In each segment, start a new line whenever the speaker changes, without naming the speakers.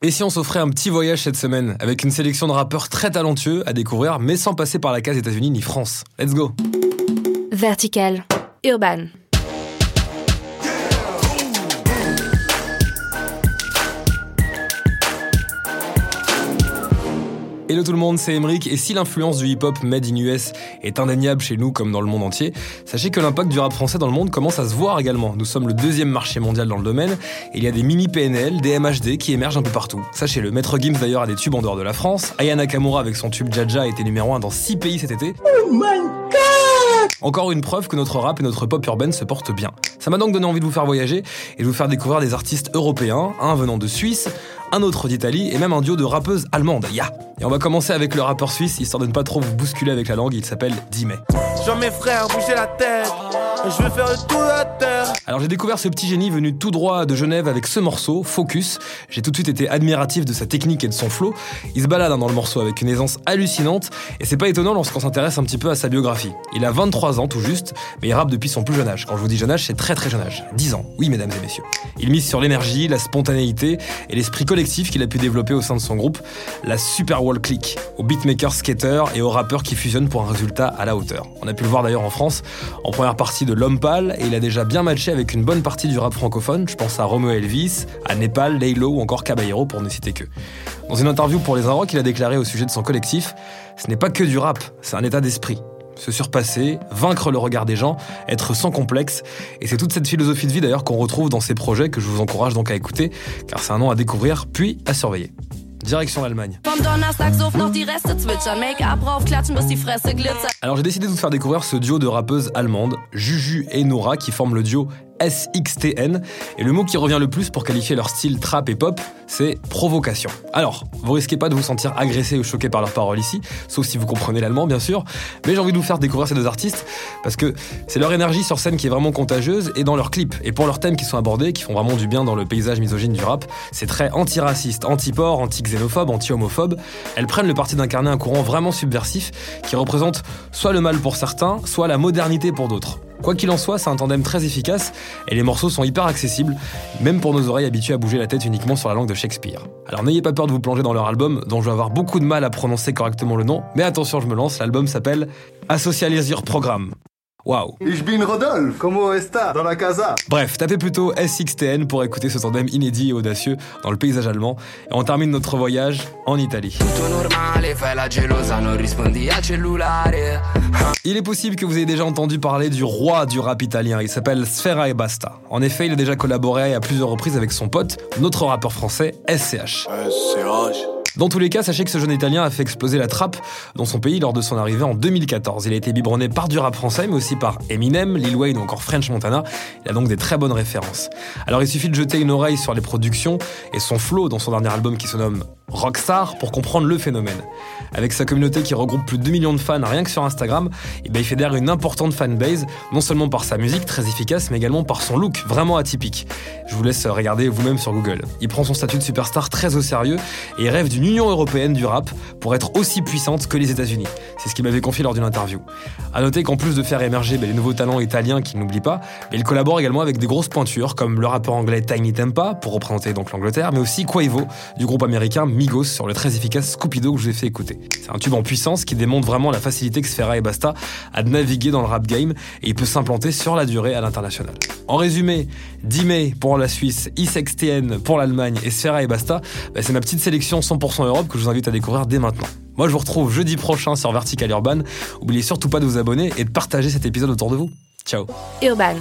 Et si on s'offrait un petit voyage cette semaine, avec une sélection de rappeurs très talentueux à découvrir, mais sans passer par la case États-Unis ni France. Let's go.
Vertical, Urban.
Hello tout le monde, c'est Emric et si l'influence du hip-hop made in US est indéniable chez nous comme dans le monde entier, sachez que l'impact du rap français dans le monde commence à se voir également. Nous sommes le deuxième marché mondial dans le domaine et il y a des mini PNL, des MHD qui émergent un peu partout. Sachez-le, Maître Gims d'ailleurs a des tubes en dehors de la France, Aya Nakamura avec son tube Jaja a été numéro 1 dans 6 pays cet été. Oh my god Encore une preuve que notre rap et notre pop urbaine se portent bien. Ça m'a donc donné envie de vous faire voyager et de vous faire découvrir des artistes européens, un venant de Suisse, un autre d'Italie et même un duo de rappeuses allemandes. Ya Et on va commencer avec le rappeur suisse, histoire de ne pas trop vous bousculer avec la langue, il s'appelle Dime.
mes frères bouger la tête. Je veux faire le tour de terre.
Alors j'ai découvert ce petit génie venu tout droit de Genève avec ce morceau, Focus. J'ai tout de suite été admiratif de sa technique et de son flow. Il se balade hein, dans le morceau avec une aisance hallucinante et c'est pas étonnant lorsqu'on s'intéresse un petit peu à sa biographie. Il a 23 ans tout juste, mais il rappe depuis son plus jeune âge. Quand je vous dis jeune âge, c'est très très jeune âge. 10 ans, oui mesdames et messieurs. Il mise sur l'énergie, la spontanéité et l'esprit collectif qu'il a pu développer au sein de son groupe, la Super Wall Click, aux beatmakers skaters et aux rappeurs qui fusionnent pour un résultat à la hauteur. On a pu le voir d'ailleurs en France, en première partie de L'Homme Pâle, et il a déjà bien matché avec une bonne partie du rap francophone, je pense à Romeo Elvis, à Népal, Laylo ou encore Caballero pour ne citer que. Dans une interview pour Les Inrocks, il a déclaré au sujet de son collectif Ce n'est pas que du rap, c'est un état d'esprit. Se surpasser, vaincre le regard des gens, être sans complexe. Et c'est toute cette philosophie de vie d'ailleurs qu'on retrouve dans ces projets que je vous encourage donc à écouter, car c'est un nom à découvrir puis à surveiller. Direction l'Allemagne. Alors j'ai décidé de vous faire découvrir ce duo de rappeuses allemandes, Juju et Nora, qui forment le duo SXTN. Et le mot qui revient le plus pour qualifier leur style trap et pop, c'est provocation. Alors, vous risquez pas de vous sentir agressé ou choqué par leurs paroles ici, sauf si vous comprenez l'allemand bien sûr, mais j'ai envie de vous faire découvrir ces deux artistes parce que c'est leur énergie sur scène qui est vraiment contagieuse et dans leurs clips. Et pour leurs thèmes qui sont abordés, qui font vraiment du bien dans le paysage misogyne du rap, c'est très antiraciste, anti-porc, anti-xénophobe, anti-homophobe. Elles prennent le parti d'incarner un courant vraiment subversif qui représente soit le mal pour certains, soit la modernité pour d'autres. Quoi qu'il en soit, c'est un tandem très efficace et les morceaux sont hyper accessibles, même pour nos oreilles habituées à bouger la tête uniquement sur la langue de Shakespeare. Alors n'ayez pas peur de vous plonger dans leur album, dont je vais avoir beaucoup de mal à prononcer correctement le nom, mais attention, je me lance, l'album s'appelle Asocializer Program. Waouh.
Ich bin Rodolphe, como está dans la casa
Bref, tapez plutôt SXTN pour écouter ce tandem inédit et audacieux dans le paysage allemand. Et on termine notre voyage en Italie. Il est possible que vous ayez déjà entendu parler du roi du rap italien. Il s'appelle Sfera e Basta. En effet, il a déjà collaboré à plusieurs reprises avec son pote, notre rappeur français SCH. SCH. Dans tous les cas, sachez que ce jeune Italien a fait exploser la trappe dans son pays lors de son arrivée en 2014. Il a été biberonné par du rap français, mais aussi par Eminem, Lil Wayne ou encore French Montana. Il a donc des très bonnes références. Alors il suffit de jeter une oreille sur les productions et son flow dans son dernier album qui se nomme Rockstar pour comprendre le phénomène. Avec sa communauté qui regroupe plus de 2 millions de fans rien que sur Instagram, eh ben, il fédère une importante fanbase, non seulement par sa musique très efficace, mais également par son look vraiment atypique. Je vous laisse regarder vous-même sur Google. Il prend son statut de superstar très au sérieux et rêve d'une Union européenne du rap pour être aussi puissante que les États-Unis. C'est ce qu'il m'avait confié lors d'une interview. À noter qu'en plus de faire émerger ben, les nouveaux talents italiens qu'il n'oublie pas, ben, il collabore également avec des grosses pointures comme le rappeur anglais Tiny Tempa pour représenter donc l'Angleterre, mais aussi Quavo du groupe américain Migos sur le très efficace Scoopy-Doo que je vous ai fait écouter. C'est un tube en puissance qui démontre vraiment la facilité que Sfera et Basta a de naviguer dans le rap game et il peut s'implanter sur la durée à l'international. En résumé, 10 mai pour la Suisse, ISXTN pour l'Allemagne et Sfera et Basta, bah, c'est ma petite sélection 100% Europe que je vous invite à découvrir dès maintenant. Moi, je vous retrouve jeudi prochain sur Vertical Urban. N'oubliez surtout pas de vous abonner et de partager cet épisode autour de vous. Ciao.
Urban.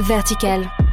Vertical.